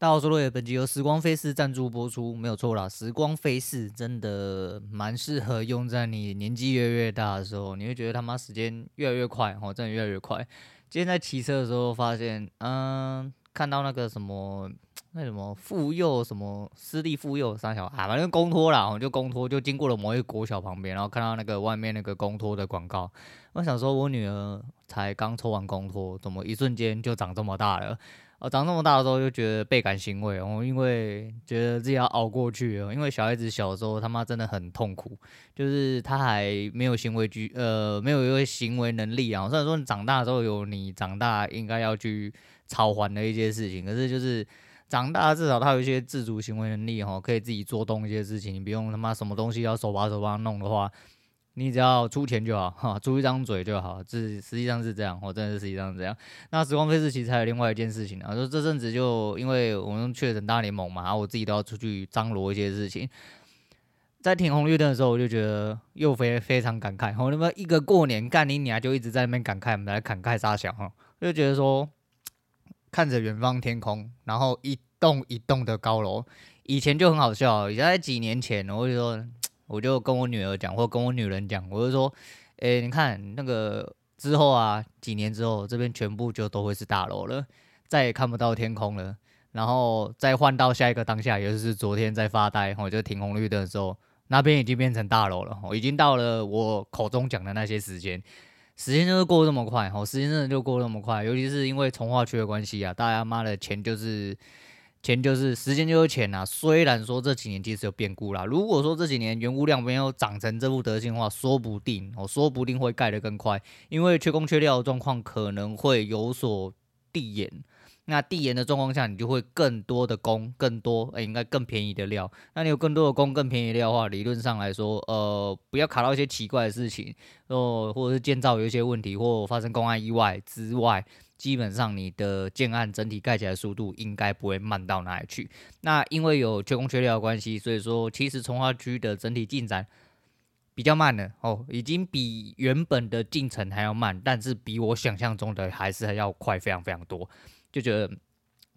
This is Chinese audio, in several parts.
大家好，我是洛野，本集由时光飞逝赞助播出，没有错啦。时光飞逝真的蛮适合用在你年纪越来越大的时候，你会觉得他妈时间越来越快，哦，真的越来越快。今天在骑车的时候发现，嗯，看到那个什么。那什么妇幼什么私立妇幼三小啊，反正公托啦，就公托，就经过了某一个国小旁边，然后看到那个外面那个公托的广告。我想说，我女儿才刚抽完公托，怎么一瞬间就长这么大了？哦，长这么大的时候就觉得倍感欣慰哦，因为觉得自己要熬过去哦。因为小孩子小时候他妈真的很痛苦，就是他还没有行为举呃没有一个行为能力啊。虽然说你长大之后有你长大应该要去偿还的一些事情，可是就是。长大至少他有一些自主行为能力哈，可以自己做动一些事情。你不用他妈什么东西要手把手帮他弄的话，你只要出钱就好 哈，出一张嘴就好。这实际上是这样，我真的是实际上是这样。那时光飞逝其实还有另外一件事情啊，说这阵子就因为我们确诊大联盟嘛，然后我自己都要出去张罗一些事情。在停红绿灯的时候，我就觉得又非非常感慨。我他妈一个过年干你娘，就一直在那边感慨，我们来感慨啥小哈，就觉得说。看着远方天空，然后一栋一栋的高楼，以前就很好笑。以前在几年前，我就说，我就跟我女儿讲，或跟我女人讲，我就说，诶，你看那个之后啊，几年之后，这边全部就都会是大楼了，再也看不到天空了。然后再换到下一个当下，也就是昨天在发呆，我就停红绿灯的时候，那边已经变成大楼了，我已经到了我口中讲的那些时间。时间就是过这么快，吼！时间真的就过那么快，尤其是因为重划区的关系啊，大家妈的钱就是钱就是时间就是钱呐。虽然说这几年其实有变故啦，如果说这几年原物料没有涨成这副德行的话，说不定哦，说不定会盖得更快，因为缺工缺料的状况可能会有所递延。那递延的状况下，你就会更多的工，更多，欸、应该更便宜的料。那你有更多的工，更便宜的料的话，理论上来说，呃，不要卡到一些奇怪的事情，哦，或者是建造有一些问题，或发生公安意外之外，基本上你的建案整体盖起来速度应该不会慢到哪里去。那因为有缺工缺料的关系，所以说其实从化区的整体进展比较慢了哦，已经比原本的进程还要慢，但是比我想象中的还是要快，非常非常多。就觉得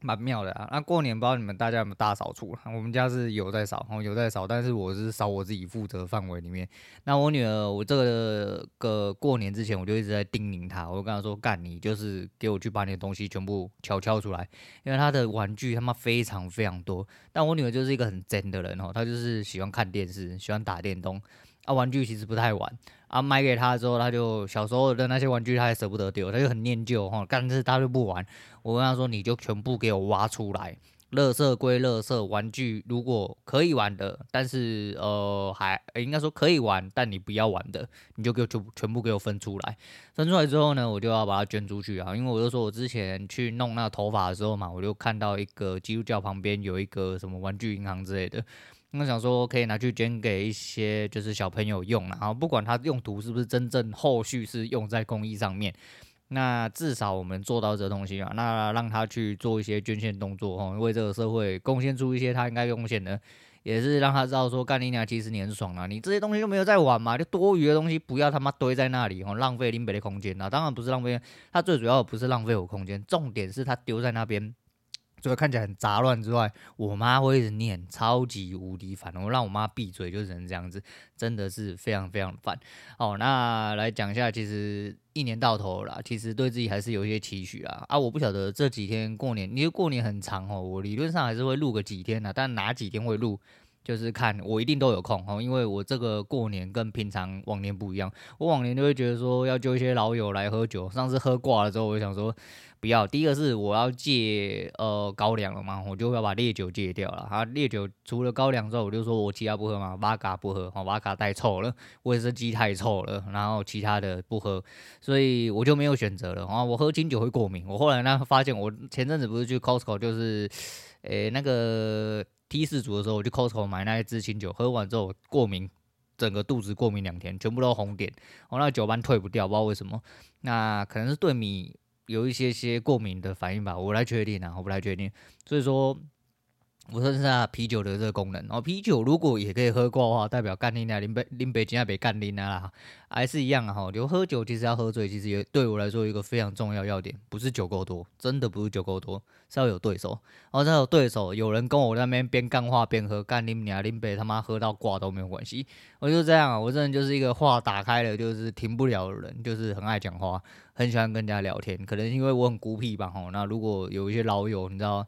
蛮妙的啊！那过年不知道你们大家有没有大扫除？我们家是有在扫，有在扫，但是我是扫我自己负责范围里面。那我女儿，我这个个过年之前，我就一直在叮咛她，我就跟她说：“干，你就是给我去把你的东西全部敲敲出来，因为她的玩具他妈非常非常多。但我女儿就是一个很真的人哦，她就是喜欢看电视，喜欢打电动。”啊，玩具其实不太玩啊，买给他之后，他就小时候的那些玩具，他也舍不得丢，他就很念旧哈，但是他就不玩。我跟他说，你就全部给我挖出来，垃圾归垃圾，玩具如果可以玩的，但是呃还应该说可以玩，但你不要玩的，你就给我全全部给我分出来。分出来之后呢，我就要把它捐出去啊，因为我就说我之前去弄那个头发的时候嘛，我就看到一个基督教旁边有一个什么玩具银行之类的。我想说可以拿去捐给一些就是小朋友用，然后不管它用途是不是真正后续是用在公益上面，那至少我们做到这东西啊，那让他去做一些捐献动作哦，为这个社会贡献出一些他应该贡献的，也是让他知道说干你娘其实你很爽啊，你这些东西就没有在玩嘛，就多余的东西不要他妈堆在那里哦，浪费林北的空间啊，当然不是浪费，他最主要不是浪费我空间，重点是他丢在那边。除了看起来很杂乱之外，我妈会一直念，超级无敌烦。我让我妈闭嘴，就只能这样子，真的是非常非常烦。哦，那来讲一下，其实一年到头啦，其实对自己还是有一些期许啊。啊，我不晓得这几天过年，因为过年很长哦，我理论上还是会录个几天的，但哪几天会录？就是看我一定都有空哦，因为我这个过年跟平常往年不一样。我往年就会觉得说要揪一些老友来喝酒，上次喝挂了之后，我就想说不要。第一个是我要戒呃高粱了嘛，我就要把烈酒戒掉了。啊，烈酒除了高粱之后，我就说我其他不喝嘛，八嘎不喝，哦，八嘎太臭了，威士忌太臭了，然后其他的不喝，所以我就没有选择了。啊，我喝清酒会过敏。我后来呢发现，我前阵子不是去 Costco，就是诶、那个。T 四组的时候，我去 Costco 买那一支清酒，喝完之后过敏，整个肚子过敏两天，全部都红点，我那个酒斑退不掉，不知道为什么。那可能是对米有一些些过敏的反应吧，我不太确定啊，我不太确定。所以说，我说是啊，啤酒的这个功能哦，啤酒如果也可以喝挂的话，代表干你啊，拎北拎北京也别干你啊，还是一样啊哈。就喝酒其实要喝醉，其实也对我来说一个非常重要要点，不是酒够多，真的不是酒够多，是要有对手。哦，要有对手，有人跟我那边边干话边喝，干你啊，拎北他妈喝到挂都没有关系。我就这样，我这人就是一个话打开了就是停不了的人，就是很爱讲话，很喜欢跟人家聊天。可能因为我很孤僻吧哈。那如果有一些老友，你知道。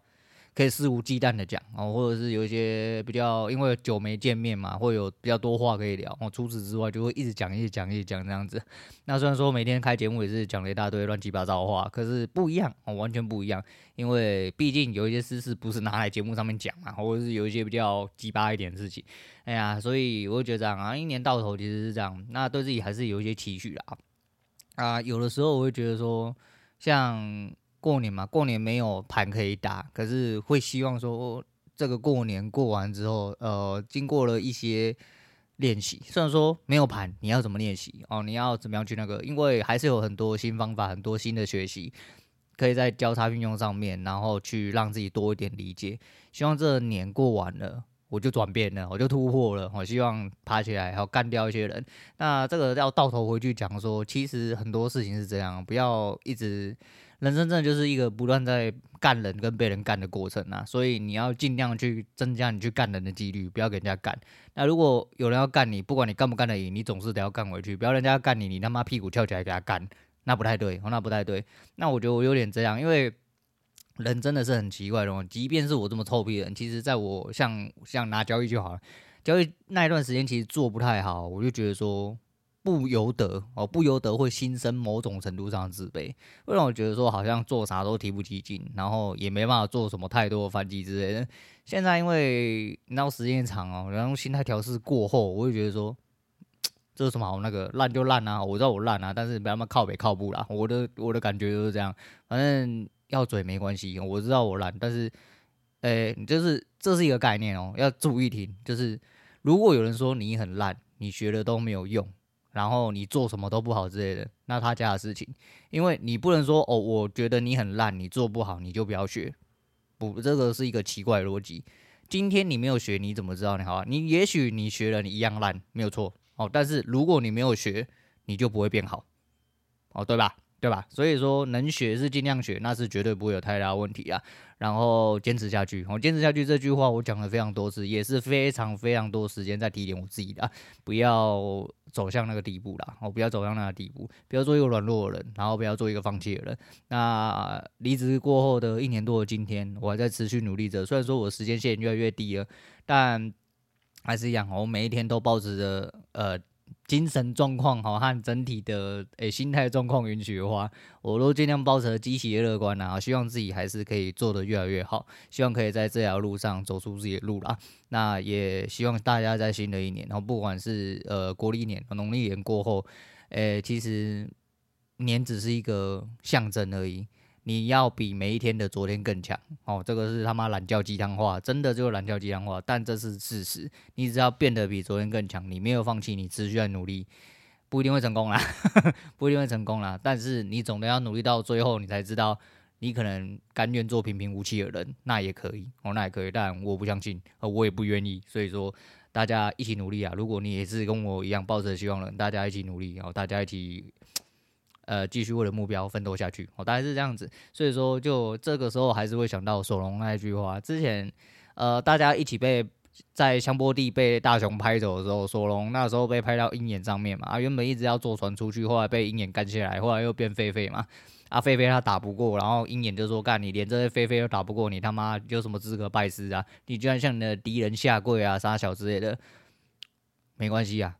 可以肆无忌惮的讲哦，或者是有一些比较，因为久没见面嘛，会有比较多话可以聊哦。除此之外，就会一直讲、一直讲、一直讲这样子。那虽然说每天开节目也是讲了一大堆乱七八糟的话，可是不一样哦，完全不一样。因为毕竟有一些私事不是拿来节目上面讲嘛，或者是有一些比较鸡巴一点的事情，哎呀，所以我会觉得这样啊，一年到头其实是这样，那对自己还是有一些期许啦。啊，有的时候我会觉得说，像。过年嘛，过年没有盘可以打，可是会希望说这个过年过完之后，呃，经过了一些练习，虽然说没有盘，你要怎么练习哦？你要怎么样去那个？因为还是有很多新方法，很多新的学习，可以在交叉运用上面，然后去让自己多一点理解。希望这年过完了，我就转变了，我就突破了。我希望爬起来，还有干掉一些人。那这个要到头回去讲说，其实很多事情是这样，不要一直。人生真的就是一个不断在干人跟被人干的过程啊，所以你要尽量去增加你去干人的几率，不要给人家干。那如果有人要干你，不管你干不干得赢，你总是得要干回去，不要人家干你，你他妈屁股翘起来给他干，那不太对，那不太对。那我觉得我有点这样，因为人真的是很奇怪的哦。即便是我这么臭屁的人，其实在我像像拿交易就好了，交易那一段时间其实做不太好，我就觉得说。不由得哦，不由得会心生某种程度上的自卑，会让我觉得说好像做啥都提不起劲，然后也没办法做什么太多的反击之类的。现在因为你知道时间长哦，然后心态调试过后，我会觉得说，这有什么好那个烂就烂啊，我知道我烂啊，但是不要那么靠北靠不啦。我的我的感觉就是这样，反正要嘴没关系，我知道我烂，但是，诶，你就是这是一个概念哦，要注意听，就是如果有人说你很烂，你学的都没有用。然后你做什么都不好之类的，那他家的事情，因为你不能说哦，我觉得你很烂，你做不好，你就不要学，不，这个是一个奇怪逻辑。今天你没有学，你怎么知道你好啊？你也许你学了，你一样烂，没有错哦。但是如果你没有学，你就不会变好，哦，对吧？对吧？所以说能学是尽量学，那是绝对不会有太大问题啊。然后坚持下去，我坚持下去这句话我讲了非常多次，也是非常非常多时间在提点我自己的，不要走向那个地步啦，我不要走向那个地步，不要做一个软弱的人，然后不要做一个放弃的人。那离职过后的一年多的今天，我还在持续努力着，虽然说我时间线越来越低了，但还是一样，我每一天都保持着呃。精神状况好和整体的诶、心态状况允许的话，我都尽量抱着积极乐观啊，希望自己还是可以做得越来越好，希望可以在这条路上走出自己的路啦。那也希望大家在新的一年，然后不管是呃国历年、农历年过后，诶、其实年只是一个象征而已。你要比每一天的昨天更强哦，这个是他妈懒叫鸡汤话，真的就是懒叫鸡汤话，但这是事实。你只要变得比昨天更强，你没有放弃，你持续在努力，不一定会成功啦，不一定会成功啦。但是你总得要努力到最后，你才知道你可能甘愿做平平无奇的人，那也可以哦，那也可以。但我不相信，我也不愿意。所以说，大家一起努力啊！如果你也是跟我一样抱着希望的人，大家一起努力，然后大家一起。呃，继续为了目标奋斗下去，哦，大概是这样子。所以说，就这个时候还是会想到索隆那一句话。之前，呃，大家一起被在香波地被大熊拍走的时候，索隆那时候被拍到鹰眼上面嘛。啊，原本一直要坐船出去，后来被鹰眼干下来，后来又变狒狒嘛。啊，狒狒他打不过，然后鹰眼就说：“干，你连这些狒狒都打不过，你他妈有什么资格拜师啊？你居然向你的敌人下跪啊，杀小之类的，没关系啊，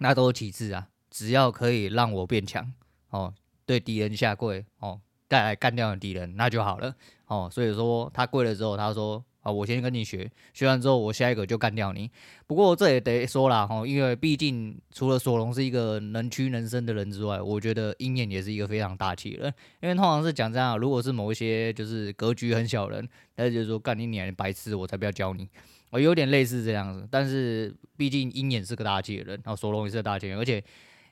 那都是其次啊，只要可以让我变强。”哦，对敌人下跪，哦，带来干掉敌人，那就好了。哦，所以说他跪了之后，他说：“啊，我先跟你学，学完之后，我下一个就干掉你。”不过这也得说了，哈，因为毕竟除了索隆是一个能屈能伸的人之外，我觉得鹰眼也是一个非常大气的人。因为通常是讲这样，如果是某一些就是格局很小人，他就是说干你娘，白痴，我才不要教你。哦，有点类似这样子。但是毕竟鹰眼是个大气的人，然后索隆也是个大气人，而且。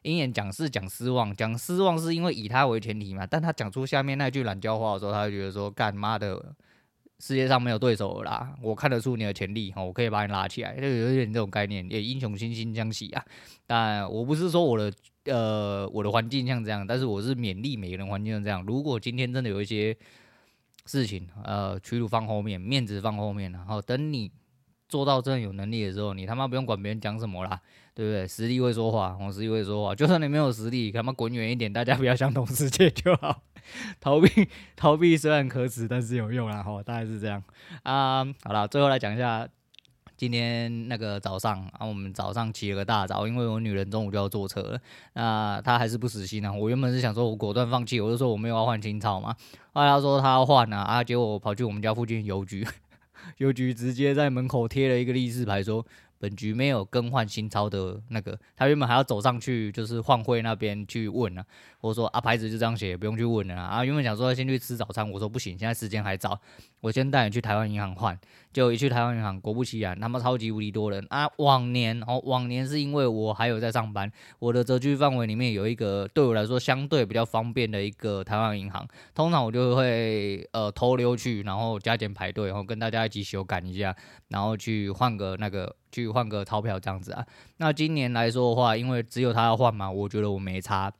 鹰眼讲是讲失望，讲失望是因为以他为前提嘛，但他讲出下面那句懒叫话的时候，他就觉得说干妈的，世界上没有对手啦，我看得出你的潜力，我可以把你拉起来，就有点这种概念，也英雄惺惺相惜啊。但我不是说我的呃我的环境像这样，但是我是勉励每个人环境像这样。如果今天真的有一些事情，呃，屈辱放后面，面子放后面，然后等你做到真的有能力的时候，你他妈不用管别人讲什么啦，对不对？实力会说话，我实力会说话。就算你没有实力，他妈滚远一点，大家不要相同世界就好。逃避逃避虽然可耻，但是有用啊！吼，大概是这样啊。好了，最后来讲一下今天那个早上啊，我们早上起了个大早，因为我女人中午就要坐车了，那她还是不死心啊。我原本是想说我果断放弃，我就说我没有要换青草嘛。后来她说她要换啊，啊，结果我跑去我们家附近邮局，邮局直接在门口贴了一个立式牌说。本局没有更换新钞的那个，他原本还要走上去，就是换汇那边去问呢、啊。我说啊，牌子就这样写，不用去问了啊。啊原本想说先去吃早餐，我说不行，现在时间还早，我先带你去台湾银行换。就一去台湾银行，果不其然，他妈超级无敌多人啊！往年哦，往年是因为我还有在上班，我的折区范围里面有一个对我来说相对比较方便的一个台湾银行，通常我就会呃偷溜去，然后加减排队，然后跟大家一起修改一下，然后去换个那个去换个钞票这样子啊。那今年来说的话，因为只有他要换嘛，我觉得我没差，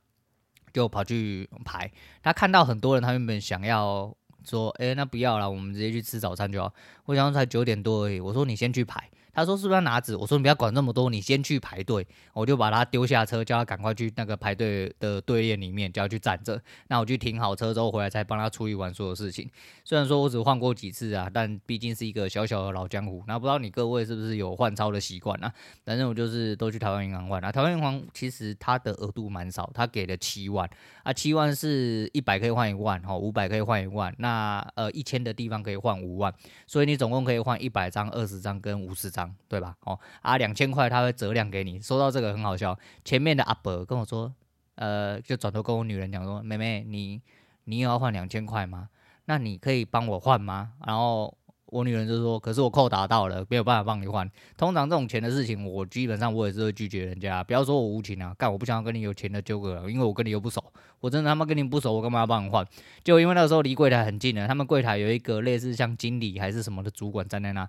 就跑去排。他看到很多人，他原本想要。说，哎、那不要了，我们直接去吃早餐就好。我想说才九点多而已，我说你先去排。他说是不是要拿纸？我说你不要管那么多，你先去排队。我就把他丢下车，叫他赶快去那个排队的队列里面，叫他去站着。那我去停好车之后回来，才帮他处理完所有事情。虽然说我只换过几次啊，但毕竟是一个小小的老江湖。那不知道你各位是不是有换钞的习惯啊？反正我就是都去台湾银行换啊。台湾银行其实它的额度蛮少，它给了七万啊，七万是一百可以换一万，哦，五百可以换一万。那呃一千的地方可以换五万，所以你总共可以换一百张、二十张跟五十张。对吧？哦啊，两千块他会折两给你。说到这个很好笑，前面的阿伯跟我说，呃，就转头跟我女人讲说，妹妹，你你有要换两千块吗？那你可以帮我换吗？然后。我女人就说：“可是我扣打到了，没有办法帮你换。通常这种钱的事情，我基本上我也是会拒绝人家。不要说我无情啊，干我不想要跟你有钱的纠葛了，因为我跟你又不熟。我真的他妈跟你不熟，我干嘛要帮你换？就因为那时候离柜台很近的，他们柜台有一个类似像经理还是什么的主管站在那。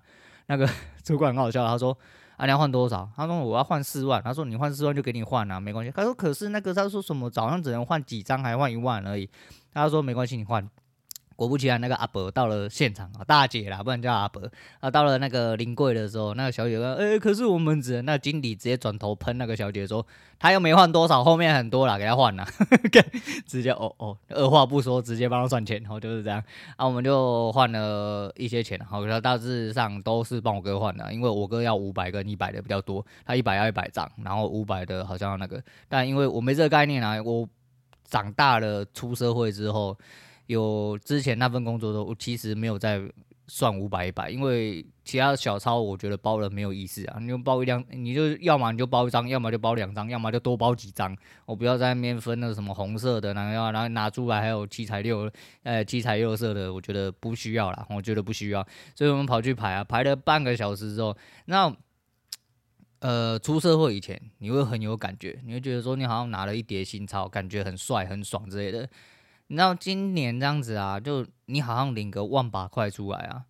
那个 主管很好笑，他说：啊，你要换多少？他说我要换四万。他说你换四万就给你换啊，没关系。他说可是那个他说什么早上只能换几张，还换一万而已。他说没关系，你换。”果不其然，那个阿伯到了现场啊，大姐啦，不然叫阿伯啊。到了那个临柜的时候，那个小姐说：“哎、可是我们只……”那经理直接转头喷那个小姐说：“他又没换多少，后面很多啦，给他换了。”直接哦哦，二话不说，直接帮他算钱，然后就是这样啊。我们就换了一些钱，好，他大致上都是帮我哥换的，因为我哥要五百跟一百的比较多，他一百要一百张，然后五百的好像那个，但因为我没这个概念啊，我长大了出社会之后。有之前那份工作的，我其实没有在算五百一百，因为其他小钞我觉得包了没有意思啊。你就包一张，你就要么你就包一张，要么就包两张，要么就多包几张。我不要在那边分那什么红色的，然后要然后拿出来还有七彩六，呃七彩六色的，我觉得不需要啦，我觉得不需要。所以我们跑去排啊，排了半个小时之后，那呃出社会以前你会很有感觉，你会觉得说你好像拿了一叠新钞，感觉很帅很爽之类的。你知道今年这样子啊，就你好像领个万把块出来啊，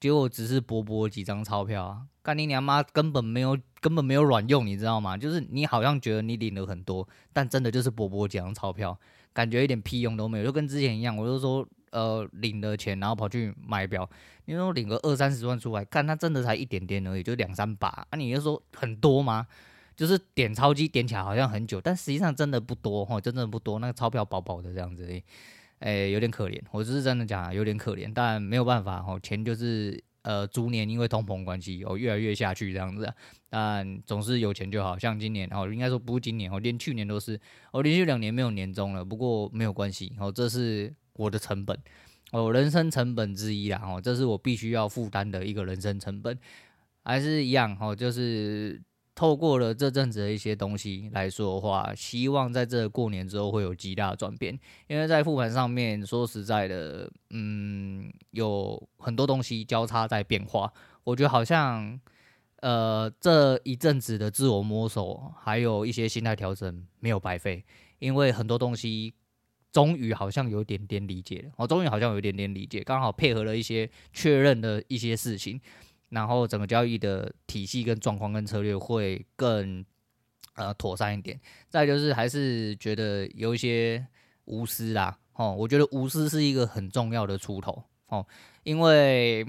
结果只是薄薄几张钞票啊，干你娘妈根本没有根本没有卵用，你知道吗？就是你好像觉得你领了很多，但真的就是薄薄几张钞票，感觉一点屁用都没有，就跟之前一样。我就说，呃，领了钱然后跑去买表，你说领个二三十万出来，看他真的才一点点而已，就两三把啊，你就说很多吗？就是点钞机点起来好像很久，但实际上真的不多哈，真的不多。那个钞票薄薄的这样子，诶、有点可怜。我只是真的讲，有点可怜，但没有办法哈，钱就是呃逐年因为通膨关系哦越来越下去这样子。但总是有钱就好，像今年哦，应该说不是今年哦，连去年都是，我连续两年没有年终了。不过没有关系哦，这是我的成本哦，人生成本之一啦哦，这是我必须要负担的一个人生成本，还是一样哦，就是。透过了这阵子的一些东西来说的话，希望在这过年之后会有极大的转变。因为在复盘上面，说实在的，嗯，有很多东西交叉在变化。我觉得好像，呃，这一阵子的自我摸索，还有一些心态调整没有白费，因为很多东西终于好像有点点理解了，我终于好像有点点理解，刚好配合了一些确认的一些事情，然后整个交易的体系跟状况跟策略会更呃妥善一点。再就是还是觉得有一些无私啦，哦，我觉得无私是一个很重要的出头哦，因为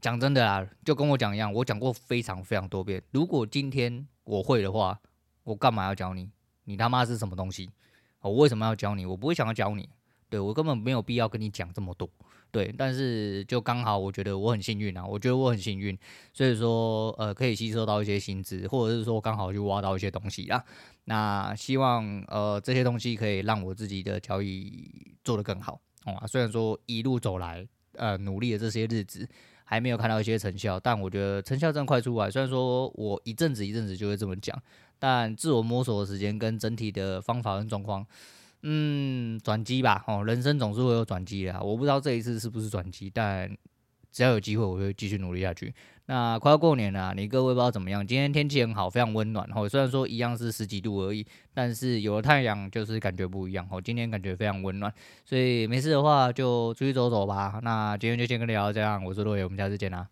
讲真的啦，就跟我讲一样，我讲过非常非常多遍，如果今天我会的话，我干嘛要教你？你他妈是什么东西？我为什么要教你？我不会想要教你，对，我根本没有必要跟你讲这么多，对。但是就刚好，我觉得我很幸运啊，我觉得我很幸运，所以说呃可以吸收到一些薪资，或者是说刚好去挖到一些东西啦。那希望呃这些东西可以让我自己的交易做得更好，哦，虽然说一路走来呃努力的这些日子。还没有看到一些成效，但我觉得成效正快出来。虽然说我一阵子一阵子就会这么讲，但自我摸索的时间跟整体的方法跟状况，嗯，转机吧。哦，人生总是会有转机的。我不知道这一次是不是转机，但。只要有机会，我会继续努力下去。那快要过年了，你各位不知道怎么样？今天天气很好，非常温暖。哦，虽然说一样是十几度而已，但是有了太阳，就是感觉不一样。哦，今天感觉非常温暖，所以没事的话就出去走走吧。那今天就先跟你聊到这样，我是洛野，我们下次见啦。